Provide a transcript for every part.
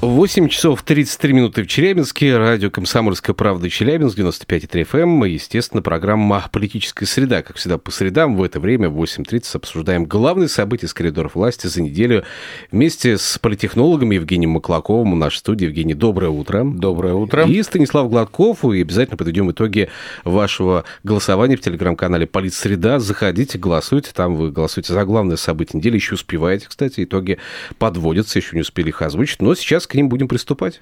8 часов 33 минуты в Челябинске. Радио «Комсомольская правда» Челябинск, 95,3 FM. И, естественно, программа «Политическая среда». Как всегда, по средам в это время в 8.30 обсуждаем главные события с коридоров власти за неделю вместе с политтехнологом Евгением Маклаковым. В нашей студии. Евгений, доброе утро. Доброе утро. И Станислав Гладков. И обязательно подведем итоги вашего голосования в телеграм-канале «Политсреда». Заходите, голосуйте. Там вы голосуете за главное событие недели. Еще успеваете, кстати. Итоги подводятся. Еще не успели их озвучить. Но сейчас к ним будем приступать.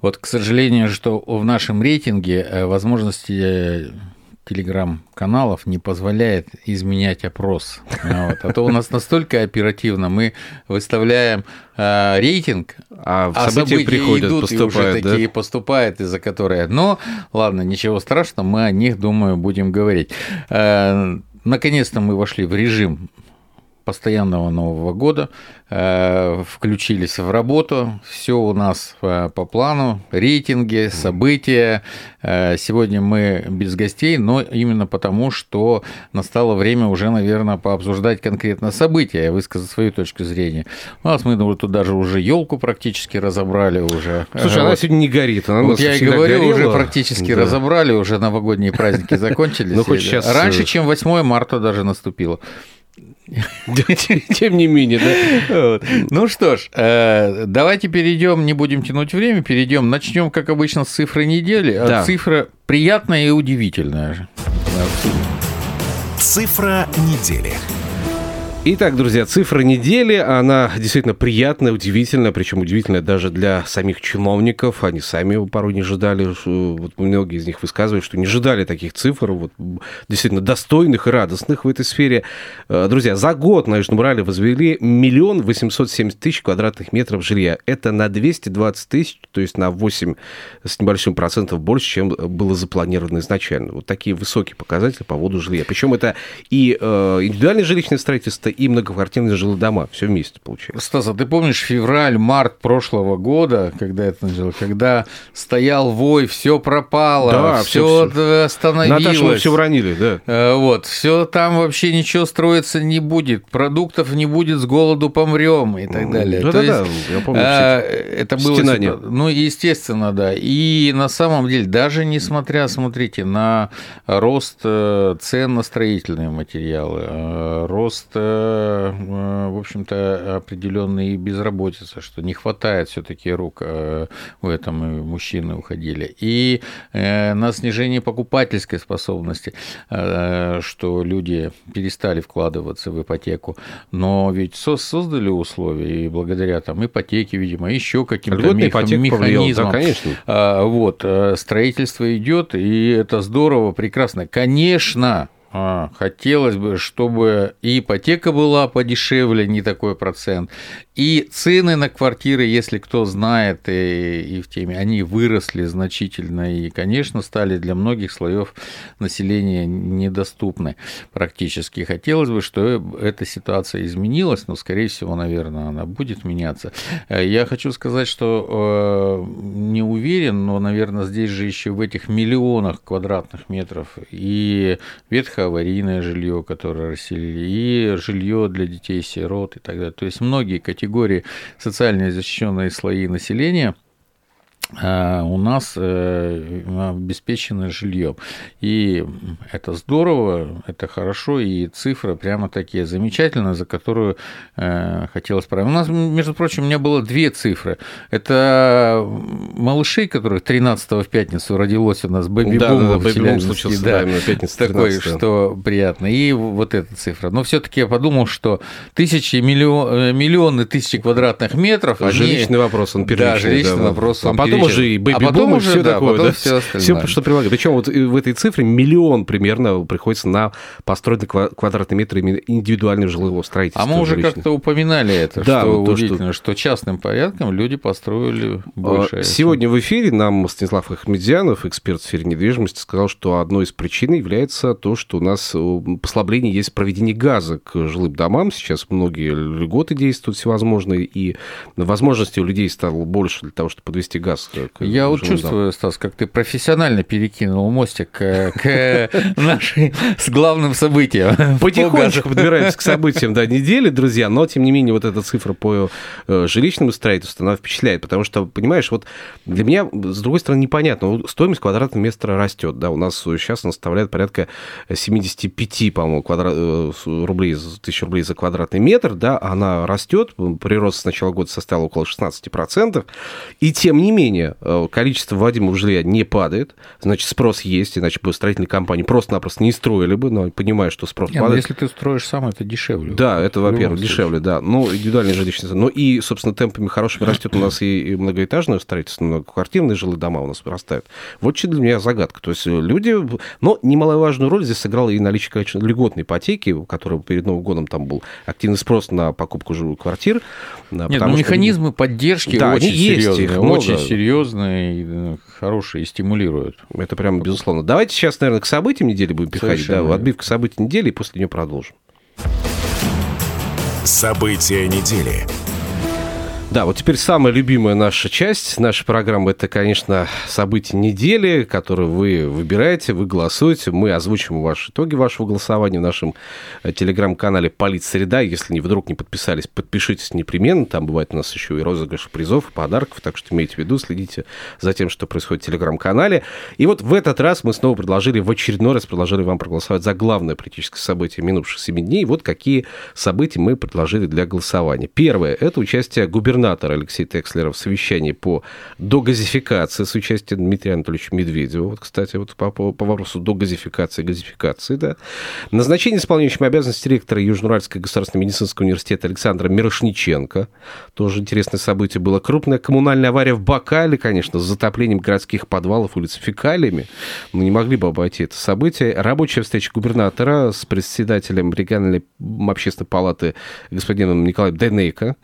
Вот, к сожалению, что в нашем рейтинге э, возможности э, телеграм-каналов не позволяет изменять опрос. Вот. А то у нас настолько оперативно мы выставляем э, рейтинг, а, а события, события приходят, идут поступают, и уже такие да? поступают, из-за которых. Но ладно, ничего страшного, мы о них, думаю, будем говорить. Э, наконец-то мы вошли в режим постоянного Нового года, э, включились в работу, все у нас э, по плану, рейтинги, события. Э, сегодня мы без гостей, но именно потому, что настало время уже, наверное, пообсуждать конкретно события, и высказать свою точку зрения. У нас мы ну, тут даже уже елку практически разобрали уже. Слушай, вот. она сегодня не горит. Она вот я и говорю, горела. уже практически да. разобрали, уже новогодние праздники закончились. Ну. Раньше, чем 8 марта даже наступило. Тем не менее, да. Ну что ж, э, давайте перейдем, не будем тянуть время, перейдем, начнем, как обычно, с цифры недели. А цифра приятная и удивительная. Цифра недели. Итак, друзья, цифра недели, она действительно приятная, удивительная, причем удивительная даже для самих чиновников. Они сами порой не ожидали, вот многие из них высказывают, что не ожидали таких цифр, вот, действительно достойных и радостных в этой сфере. Э, друзья, за год на Южном Урале возвели миллион восемьсот семьдесят тысяч квадратных метров жилья. Это на 220 тысяч, то есть на 8 с небольшим процентов больше, чем было запланировано изначально. Вот такие высокие показатели по поводу жилья. Причем это и э, индивидуальное жилищное строительство, и многоквартирные жилые дома. Все вместе получается. Стас, а ты помнишь февраль, март прошлого года, когда это началось, когда стоял вой, все пропало, да, все, все остановилось. Наташа, мы все уронили, да. Э, вот, все там вообще ничего строиться не будет, продуктов не будет, с голоду помрем и так далее. Да, да, да, я помню. А, это было, Стенание. ну, естественно, да. И на самом деле, даже несмотря, смотрите, на рост э, цен на строительные материалы, рост в общем-то, определенная безработица, что не хватает все-таки рук э, в этом, и мужчины уходили. И э, на снижение покупательской способности, что люди перестали вкладываться в ипотеку. Но ведь создали условия, и благодаря там ипотеке, видимо, еще каким-то механизмам. Да, конечно. А, вот, строительство идет, и это здорово, прекрасно. Конечно, хотелось бы, чтобы и ипотека была подешевле, не такой процент, и цены на квартиры, если кто знает и, и в теме, они выросли значительно и, конечно, стали для многих слоев населения недоступны практически. Хотелось бы, что эта ситуация изменилась, но, скорее всего, наверное, она будет меняться. Я хочу сказать, что э, не уверен, но, наверное, здесь же еще в этих миллионах квадратных метров и ветхоаварийное жилье, которое расселили, и жилье для детей-сирот и так далее. То есть многие категории социально защищенные слои населения – у нас э, обеспечено жильем. И это здорово, это хорошо, и цифры прямо такие замечательные, за которую э, хотелось править. У нас, между прочим, у меня было две цифры. Это малышей, которых 13 в пятницу родилось у нас бэби-бум да, да, в бэби случился, да, да, пятница 13 такой, что приятно. И вот эта цифра. Но все таки я подумал, что тысячи, миллион, э, миллионы тысячи квадратных метров... А они... жилищный вопрос, он первичный. Да, жилищный да, вопрос, он а потом потом уже и бэби-бум, и все да, такое. потом Да? всё остальное. Все, что прилагает. Причем вот в этой цифре миллион примерно приходится на построенный ква- квадратный метр индивидуального жилого строительства. А мы уже как-то упоминали это, Да, что вот то, удивительно, что... частным порядком люди построили больше. А, Сегодня в эфире нам Станислав Ахмедзянов, эксперт в сфере недвижимости, сказал, что одной из причин является то, что у нас э, послабление есть в проведении газа к жилым домам. Сейчас многие льготы действуют всевозможные, и возможностей у людей стало больше для того, чтобы подвести газ к к Я вот чувствую, Стас, как ты профессионально перекинул мостик к, к нашей с главным событием. Потихонечку подбираемся к событиям да, недели, друзья, но, тем не менее, вот эта цифра по э, жилищному строительству, она впечатляет, потому что, понимаешь, вот для меня, с другой стороны, непонятно, стоимость квадратного метра растет, да, у нас сейчас она составляет порядка 75, по-моему, квадрат, э, рублей, тысяч рублей за квадратный метр, да, она растет, прирост с начала года составил около 16%, и тем не менее, э, количество вводимого жилья не падает, значит, спрос есть, иначе бы строительные компании просто-напросто не строили бы, но понимая, что спрос Не, ну, падает. если ты строишь сам, это дешевле. Да, это, любом во-первых, дешевле, да. Ну, индивидуальные жилищные. Ну и, собственно, темпами хорошими растет у нас и многоэтажное строительство, многоквартирные жилые дома у нас вырастают. Вот что для меня загадка. То есть э, люди... Но немаловажную роль здесь сыграло и наличие, конечно, льготной ипотеки, у которой перед Новым годом там был активный спрос на покупку жилых квартир. Нет, ну механизмы поддержки Да, очень они есть, серьезные, их много. очень серьезные, и, э, хорошие и стимулируют. Это прямо безусловно. Давайте сейчас, наверное, к событиям недели будем переходить. Да, отбивка событий недели, и после нее продолжим. События недели. Да, вот теперь самая любимая наша часть нашей программы, это, конечно, события недели, которые вы выбираете, вы голосуете. Мы озвучим ваши итоги вашего голосования в нашем э, телеграм-канале «Политсреда». Если не вдруг не подписались, подпишитесь непременно. Там бывает у нас еще и розыгрыш призов, и подарков, так что имейте в виду, следите за тем, что происходит в телеграм-канале. И вот в этот раз мы снова предложили, в очередной раз предложили вам проголосовать за главное политическое событие минувших 7 дней. Вот какие события мы предложили для голосования. Первое – это участие губернатора Алексея Текслера в совещании по догазификации с участием Дмитрия Анатольевича Медведева. Вот, кстати, вот по, по, по вопросу догазификации газификации, да. Назначение исполняющим обязанности директора Южноуральского государственного медицинского университета Александра Мирошниченко. Тоже интересное событие было. Крупная коммунальная авария в Бакале, конечно, с затоплением городских подвалов улиц фекалиями. Мы не могли бы обойти это событие. Рабочая встреча губернатора с председателем региональной общественной палаты господином Николаем Денейко.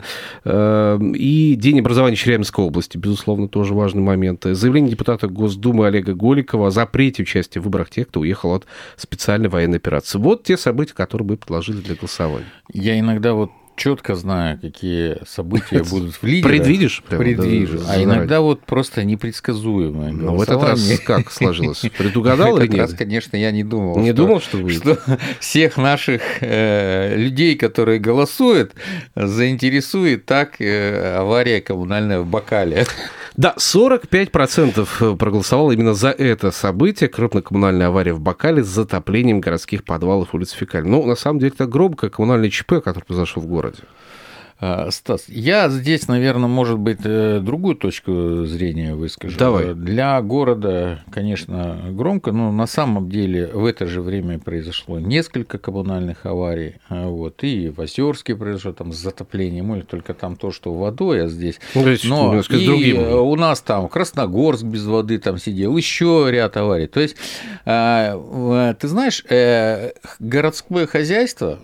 И День образования Челябинской области, безусловно, тоже важный момент. Заявление депутата Госдумы Олега Голикова о запрете участия в выборах тех, кто уехал от специальной военной операции. Вот те события, которые мы предложили для голосования. Я иногда вот четко знаю, какие события будут в лидерах. Предвидишь? прямо, Предвижу. да, а иногда вот просто непредсказуемое Ну, в этот раз как сложилось? Предугадал В или этот раз, нет? конечно, я не думал. Не что- думал, что будет? что всех наших э, людей, которые голосуют, заинтересует так э, авария коммунальная в Бакале. Да, 45% проголосовало именно за это событие. Крупная коммунальная авария в Бакале с затоплением городских подвалов улиц Фекаль. Ну, на самом деле, это громкое коммунальное ЧП, которое произошло в городе. А, Стас, я здесь, наверное, может быть, э, другую точку зрения выскажу. Давай. Для города, конечно, громко, но на самом деле в это же время произошло несколько коммунальных аварий. А, Вот, и в Озерске произошло там с затоплением, или только там то, что водой, а здесь Ну, то есть, Но с и другим. э, у нас там Красногорск без воды там сидел, еще ряд аварий. То есть, э, ты знаешь, э, городское хозяйство,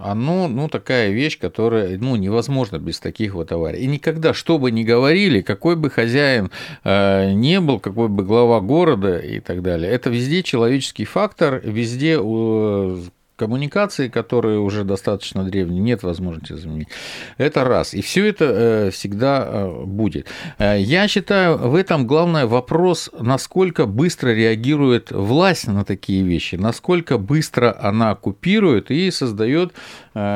оно, ну, такая вещь, которая, ну, невозможно без таких вот аварий. И никогда, что бы ни говорили, какой бы хозяин э, не был, какой бы глава города и так далее, это везде человеческий фактор, везде э, коммуникации, которые уже достаточно древние, нет возможности заменить. Это раз. И все это э, всегда э, будет. Э, Я считаю, в этом главный вопрос, насколько быстро реагирует власть на такие вещи, насколько быстро она купирует и создает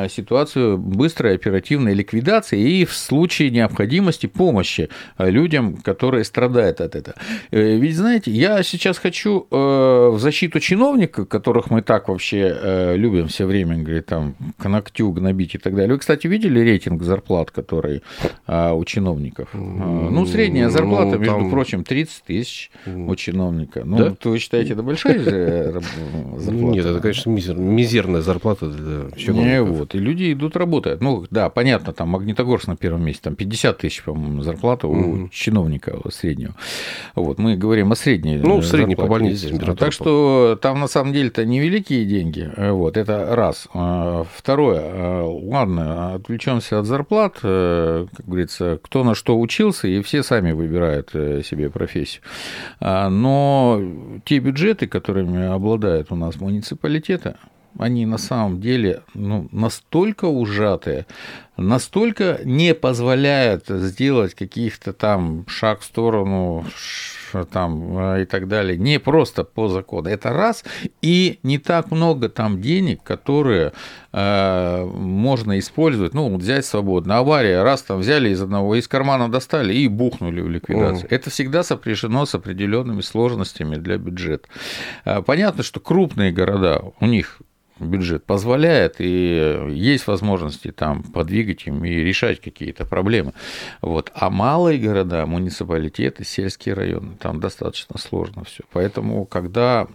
ситуацию быстрой оперативной ликвидации и в случае необходимости помощи людям, которые страдают от этого. Ведь, знаете, я сейчас хочу в защиту чиновников, которых мы так вообще любим все время, говорит, там, к ногтю гнобить и так далее. Вы, кстати, видели рейтинг зарплат, который а, у чиновников? А, ну, средняя зарплата, ну, между там... прочим, 30 тысяч у чиновника. Ну, да? вы считаете, это большая зарплата? Нет, это, конечно, мизерная зарплата для чиновников. Не, вот, и люди идут работать. Ну, да, понятно, там Магнитогорск на первом месте, там 50 тысяч, по-моему, зарплата у чиновника среднего. Вот, мы говорим о средней Ну, средней по больнице. Так что там, на самом деле-то невеликие деньги. Вот, это раз. А, второе, а, ладно, отвлечемся от зарплат, э, как говорится, кто на что учился, и все сами выбирают э, себе профессию. А, но те бюджеты, которыми обладают у нас муниципалитеты, они на самом деле ну, настолько ужатые, настолько не позволяют сделать каких-то там шаг в сторону там э, и так далее, не просто по закону. Это раз, и не так много там денег, которые э, можно использовать, ну, взять свободно. Авария, раз там взяли из одного, из кармана достали и бухнули в ликвидацию. Mm. Это всегда сопряжено с определенными сложностями для бюджета. Э, понятно, что крупные города, у них бюджет позволяет, и есть возможности там подвигать им и решать какие-то проблемы. Вот. А малые города, муниципалитеты, сельские районы, там достаточно сложно все. Поэтому, когда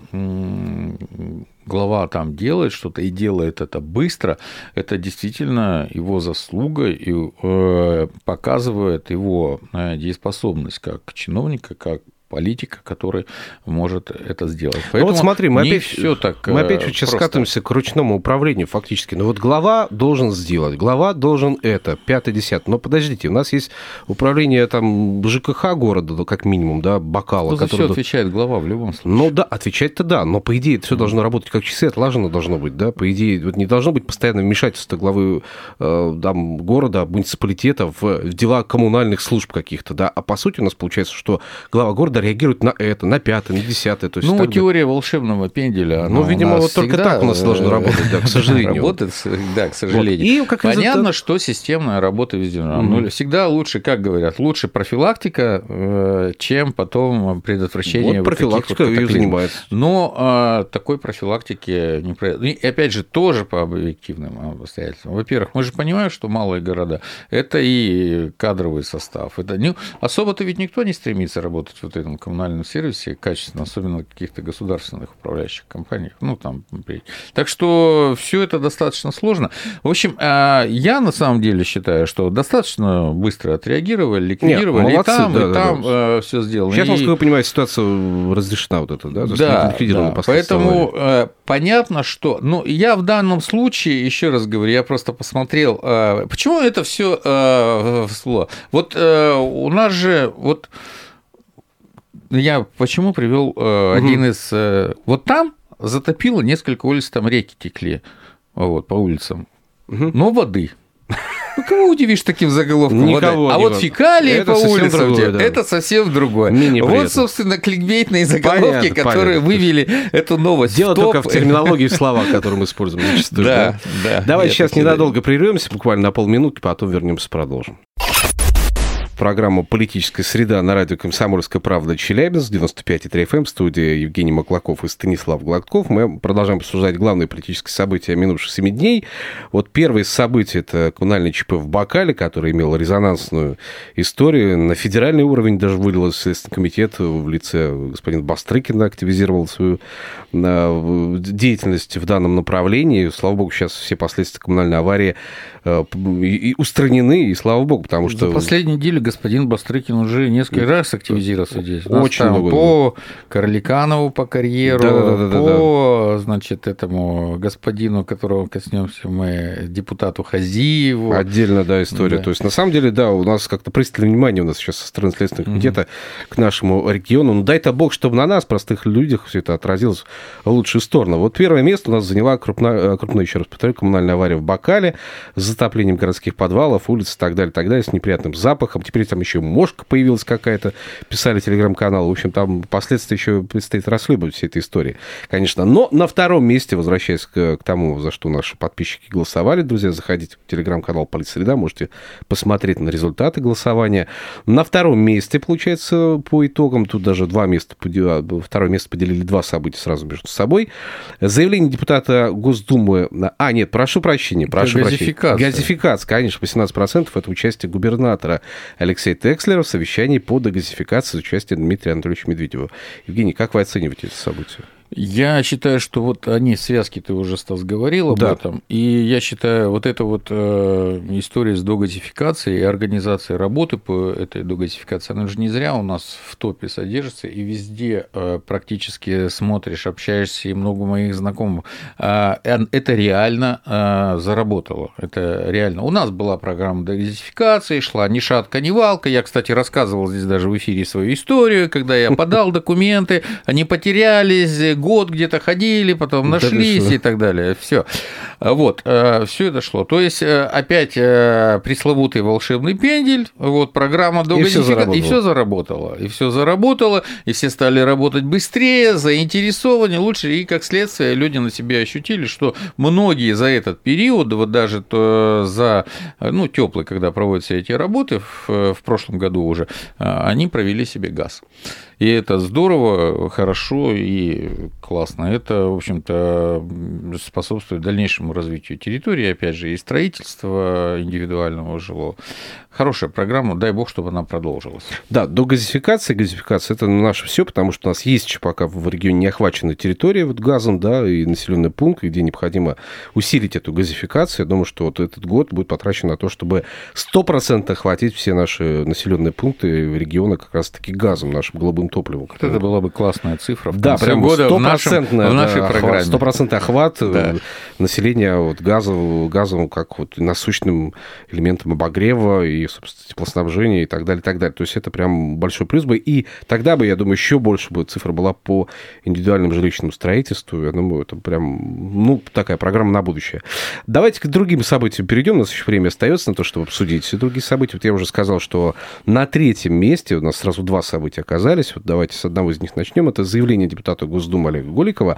глава там делает что-то и делает это быстро, это действительно его заслуга и э, показывает его э, дееспособность как чиновника, как политика, который может это сделать. Поэтому ну вот смотри, мы опять, все так мы опять э, сейчас просто... скатываемся к ручному управлению фактически. Но вот глава должен сделать, глава должен это, пятый, десятый. Но подождите, у нас есть управление там ЖКХ города, как минимум, да, бокала. Ну, за который... все отвечает глава в любом случае. Ну да, отвечать-то да, но по идее это все mm. должно работать как часы, отлажено должно быть, да, по идее, вот не должно быть постоянно вмешательства главы э, там, города, муниципалитета в, в дела коммунальных служб каких-то, да, а по сути у нас получается, что глава города города реагируют на это, на пятое, на десятое. То есть ну, теория далее. волшебного пенделя. Ну, видимо, вот только так у нас должно работать, да, к сожалению. Работает, да, к сожалению. И как Понятно, что системная работа везде. Mm-hmm. Ну, всегда лучше, как говорят, лучше профилактика, э, чем потом предотвращение. Вот профилактика ее занимается. Но а, такой профилактики не И опять же, тоже по объективным обстоятельствам. Во-первых, мы же понимаем, что малые города – это и кадровый состав. Это не... Особо-то ведь никто не стремится работать вот этом коммунальном сервисе качественно, особенно в каких-то государственных управляющих компаниях. Ну, там, так что все это достаточно сложно. В общем, а, я на самом деле считаю, что достаточно быстро отреагировали, ликвидировали, Нет, молодцы, и там, да, и там да, все сделано. Сейчас, насколько вы понимаете, ситуация разрешена вот эта, да? Да, да. поэтому аварии. Э, понятно, что... Ну, я в данном случае, еще раз говорю, я просто посмотрел, э, почему это все э, всплыло. Вот у нас же... Вот я почему привел э, один угу. из... Э, вот там затопило несколько улиц, там реки текли вот, по улицам, угу. но воды. Ну, кого удивишь таким заголовком? Никого а вот фекалии это по улицам другое, да. это совсем другое. вот, собственно, кликбейтные заголовки, понятно, которые понятно. вывели эту новость. Дело в только в терминологии в словах, которые мы используем зачастую. Да, да. Давай сейчас ненадолго прервемся, буквально на полминутки, потом вернемся, продолжим программа «Политическая среда» на радио «Комсомольская правда» Челябинск, 95,3 FM, студия Евгений Маклаков и Станислав Гладков. Мы продолжаем обсуждать главные политические события минувших семи дней. Вот первое событие – это коммунальный ЧП в Бакале, который имел резонансную историю. На федеральный уровень даже вылилось Следственный комитет в лице господина Бастрыкина, активизировал свою э, деятельность в данном направлении. Слава богу, сейчас все последствия коммунальной аварии э, устранены, и слава богу, потому что... За последнюю неделю господин Бастрыкин уже несколько раз активизировался здесь. Очень много. По Карликанову по карьеру, да, да, да, по, да. значит, этому господину, которого коснемся мы, депутату Хазиеву. Отдельно, да, история. Да. То есть, на самом деле, да, у нас как-то пристальное внимание у нас сейчас со стороны Следственного комитета угу. к нашему региону. Ну, дай-то бог, чтобы на нас, простых людях, все это отразилось в лучшую сторону. Вот первое место у нас заняла крупная, крупная еще раз повторю, коммунальная авария в Бакале с затоплением городских подвалов, улиц и так далее, так далее, с неприятным запахом. Теперь теперь там еще Мошка появилась какая-то, писали телеграм-канал. В общем, там последствия еще предстоит расследовать всей этой истории, конечно. Но на втором месте, возвращаясь к, к тому, за что наши подписчики голосовали, друзья, заходите в телеграм-канал Политсреда, можете посмотреть на результаты голосования. На втором месте, получается, по итогам, тут даже два места, второе место поделили два события сразу между собой. Заявление депутата Госдумы... А, нет, прошу прощения, прошу газификация. прощения. Газификация, конечно, 18% это участие губернатора Алексея Текслера в совещании по дегазификации с участием Дмитрия Анатольевича Медведева. Евгений, как вы оцениваете это событие? Я считаю, что вот они связки, ты уже, Стас, говорил об да. этом, и я считаю, вот эта вот э, история с догазификацией и организацией работы по этой догазификации, она же не зря у нас в топе содержится, и везде э, практически смотришь, общаешься, и много моих знакомых. Э, это реально э, заработало, это реально. У нас была программа догазификации, шла ни шатка, ни валка. Я, кстати, рассказывал здесь даже в эфире свою историю, когда я подал документы, они потерялись, год где-то ходили, потом нашлись и так далее. Все. Вот, э, все это шло. То есть, э, опять э, пресловутый волшебный пендель, вот, программа до и все заработало. И все заработало. И все стали работать быстрее, заинтересованы лучше, и как следствие люди на себе ощутили, что многие за этот период, вот даже за, ну, теплый, когда проводятся эти работы, в, в прошлом году уже, они провели себе газ. И это здорово, хорошо и классно. Это, в общем-то, способствует дальнейшему развитию территории, опять же, и строительства индивидуального жилого хорошая программа, дай бог, чтобы она продолжилась. Да, до газификации, газификация это наше все, потому что у нас есть пока в регионе не охвачена территория вот газом, да, и населенный пункт, где необходимо усилить эту газификацию. Я думаю, что вот этот год будет потрачен на то, чтобы стопроцентно охватить все наши населенные пункты региона как раз-таки газом, нашим голубым топливом. Которое... Это была бы классная цифра. В да, прям года в, нашем, в нашей да, программе. Стопроцентный охват да. населения вот, газом, газом как вот насущным элементом обогрева и собственно, теплоснабжения и так далее, и так далее. То есть это прям большой плюс бы. И тогда бы, я думаю, еще больше бы цифра была по индивидуальному жилищному строительству. Я думаю, это прям, ну, такая программа на будущее. Давайте к другим событиям перейдем. У нас еще время остается на то, чтобы обсудить все другие события. Вот я уже сказал, что на третьем месте у нас сразу два события оказались. Вот давайте с одного из них начнем. Это заявление депутата Госдумы Олега Голикова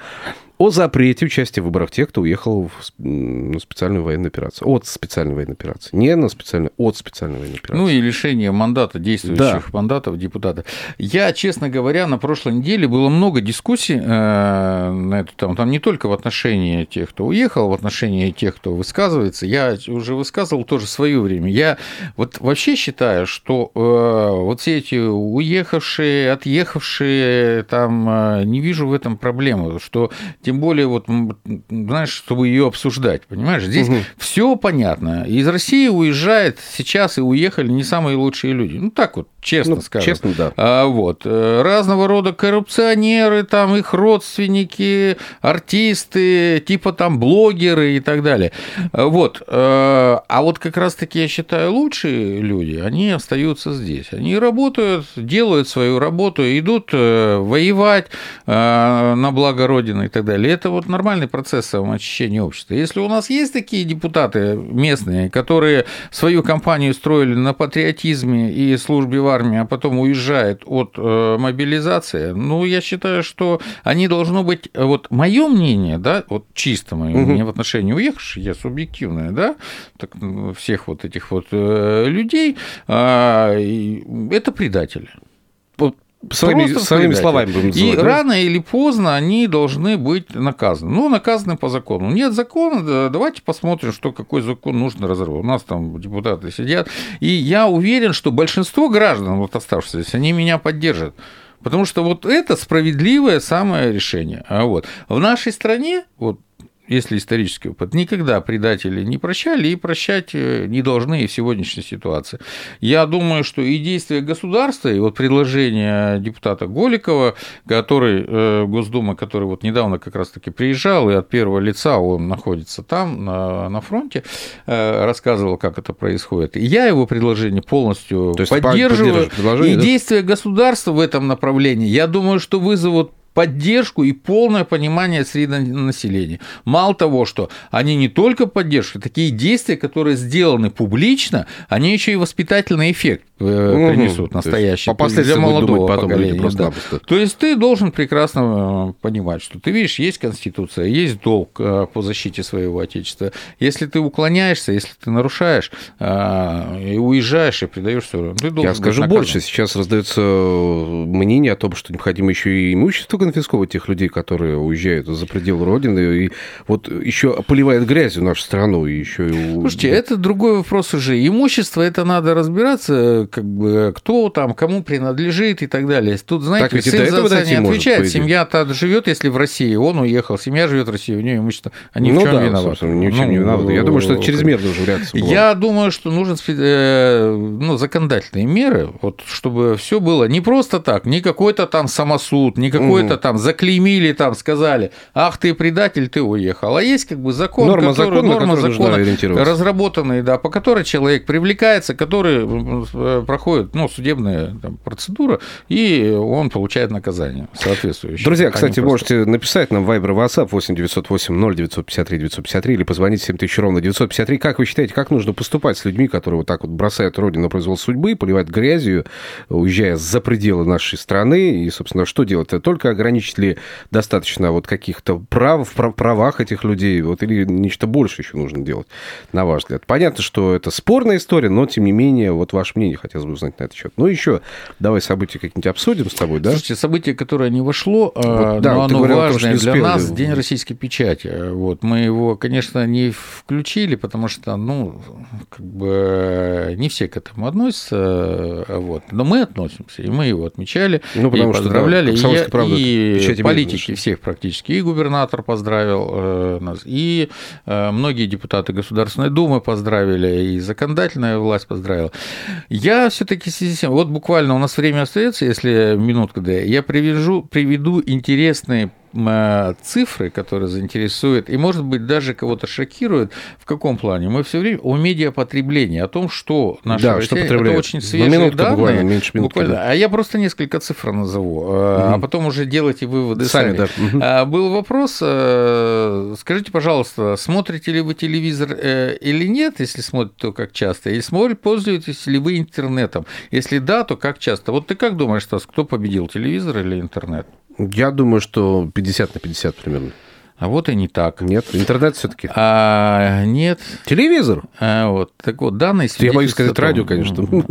о запрете участия в выборах тех, кто уехал в, на специальную военную операцию. От специальной военной операции. Не на специальную, от специальной военной операции. Ну и лишение мандата, действующих да. мандатов депутатов. Я, честно говоря, на прошлой неделе было много дискуссий э, на эту тему. Там не только в отношении тех, кто уехал, в отношении тех, кто высказывается. Я уже высказывал тоже свое время. Я вот вообще считаю, что э, вот все эти уехавшие, отъехавшие, там э, не вижу в этом проблемы, что тем более, вот, знаешь, чтобы ее обсуждать, понимаешь? Здесь угу. все понятно. Из России уезжает сейчас и уехали не самые лучшие люди. Ну, так вот, честно ну, скажем. Честно, да. А, вот. Э, разного рода коррупционеры, там их родственники, артисты, типа там блогеры и так далее. А, вот. Э, а вот как раз-таки, я считаю, лучшие люди, они остаются здесь. Они работают, делают свою работу, идут э, воевать на благо Родины и так далее далее. Это вот нормальный процесс самоочищения общества. Если у нас есть такие депутаты местные, которые свою кампанию строили на патриотизме и службе в армии, а потом уезжают от э, мобилизации, ну, я считаю, что они должны быть, вот мое мнение, да, вот чисто мое угу. мнение в отношении уехавших, я субъективное, да, так, всех вот этих вот э, людей, а, это предатели Своими, своими словами будем называть, И да? рано или поздно они должны быть наказаны. Ну, наказаны по закону. Нет закона, давайте посмотрим, что какой закон нужно разорвать. У нас там депутаты сидят. И я уверен, что большинство граждан, вот оставшихся здесь, они меня поддержат. Потому что вот это справедливое самое решение. А вот в нашей стране, вот если исторический опыт, никогда предатели не прощали и прощать э, не должны и в сегодняшней ситуации. Я думаю, что и действия государства, и вот предложение депутата Голикова, который, э, Госдума, который вот недавно как раз-таки приезжал, и от первого лица он находится там, на, на фронте, э, рассказывал, как это происходит. И я его предложение полностью То поддерживаю. И действия государства в этом направлении, я думаю, что вызовут поддержку и полное понимание среди населения. Мало того, что они не только поддержка, такие действия, которые сделаны публично, они еще и воспитательный эффект. Принесут настоящие. По для молодого потом поколения. Просто да. То есть ты должен прекрасно понимать, что ты видишь, есть Конституция, есть долг по защите своего Отечества. Если ты уклоняешься, если ты нарушаешь и уезжаешь, и предаешь все, ты должен Я скажу больше, сейчас раздается мнение о том, что необходимо еще и имущество конфисковать тех людей, которые уезжают за пределы Родины, и вот еще поливает грязью нашу страну. И еще Слушайте, это другой вопрос уже. Имущество, это надо разбираться, как бы, кто там, кому принадлежит и так далее. Тут, знаете, так, сын за отца не отвечает. Может, Семья-то живет, если в России, он уехал, семья живет в России, у нее имущество. Они ну, в чем да, виноваты? Ни в чем ну, не виноваты. Я думаю, что это чрезмерно уже реакция была. Я думаю, что нужен э, ну, законодательные меры, вот, чтобы все было не просто так, не какой-то там самосуд, не какой-то угу. там заклеймили, там сказали, ах ты предатель, ты уехал. А есть как бы закон, норма который, закона, норма закона разработанный, да, по которой человек привлекается, который э, проходит ну, судебная там, процедура, и он получает наказание соответствующее. Друзья, кстати, можете написать нам Viber WhatsApp 8 908 0 953 953 или позвонить 7000 ровно 953. Как вы считаете, как нужно поступать с людьми, которые вот так вот бросают родину произвол судьбы, поливают грязью, уезжая за пределы нашей страны, и, собственно, что делать? Только ограничить ли достаточно вот каких-то прав, в правах этих людей, вот, или нечто больше еще нужно делать, на ваш взгляд? Понятно, что это спорная история, но, тем не менее, вот ваше мнение хотелось бы узнать на этот счет. Ну, еще давай события какие-нибудь обсудим с тобой, да? Слушайте, событие, которое не вошло, а, вот, да, но оно говорил, важное том, для нас, День российской печати. Вот, мы его, конечно, не включили, потому что, ну, как бы не все к этому относятся, вот, но мы относимся, и мы его отмечали, ну, потому и поздравляли, что, да, и, правда, и политики всех практически, и губернатор поздравил э, нас, и э, многие депутаты Государственной Думы поздравили, и законодательная власть поздравила. Я все-таки вот буквально у нас время остается, если минутка, да, я привяжу, приведу интересные цифры, которые заинтересуют и, может быть, даже кого-то шокируют. В каком плане? Мы все время о медиапотреблении, о том, что наша да, Россия, что это очень свежие минутка, данные. Буквально, меньше минутки, буквально. Да. А я просто несколько цифр назову, угу. а потом уже делайте выводы сами. сами. Да. Угу. Был вопрос, э, скажите, пожалуйста, смотрите ли вы телевизор или нет, если смотрите, то как часто, или смотрите, пользуетесь ли вы интернетом? Если да, то как часто? Вот ты как думаешь, Стас, кто победил, телевизор или интернет? Я думаю, что 50 на 50 примерно. А вот и не так. Нет, интернет все-таки. А, нет. Телевизор. А, вот. Так вот, данные Я боюсь сказать том... радио, конечно.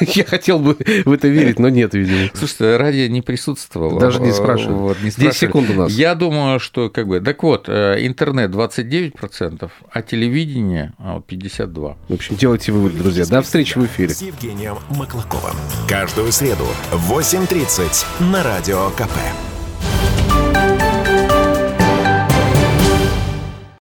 Я хотел бы в это верить, но нет, видимо. Слушайте, радио не присутствовало. Даже не спрашиваю. Вот, не 10 секунд у нас. Я думаю, что как бы... Так вот, э, интернет 29%, а телевидение 52%. А, в общем, делайте выводы, друзья. До встречи в эфире. С Евгением Маклаковым. Каждую среду в 8.30 на Радио КП.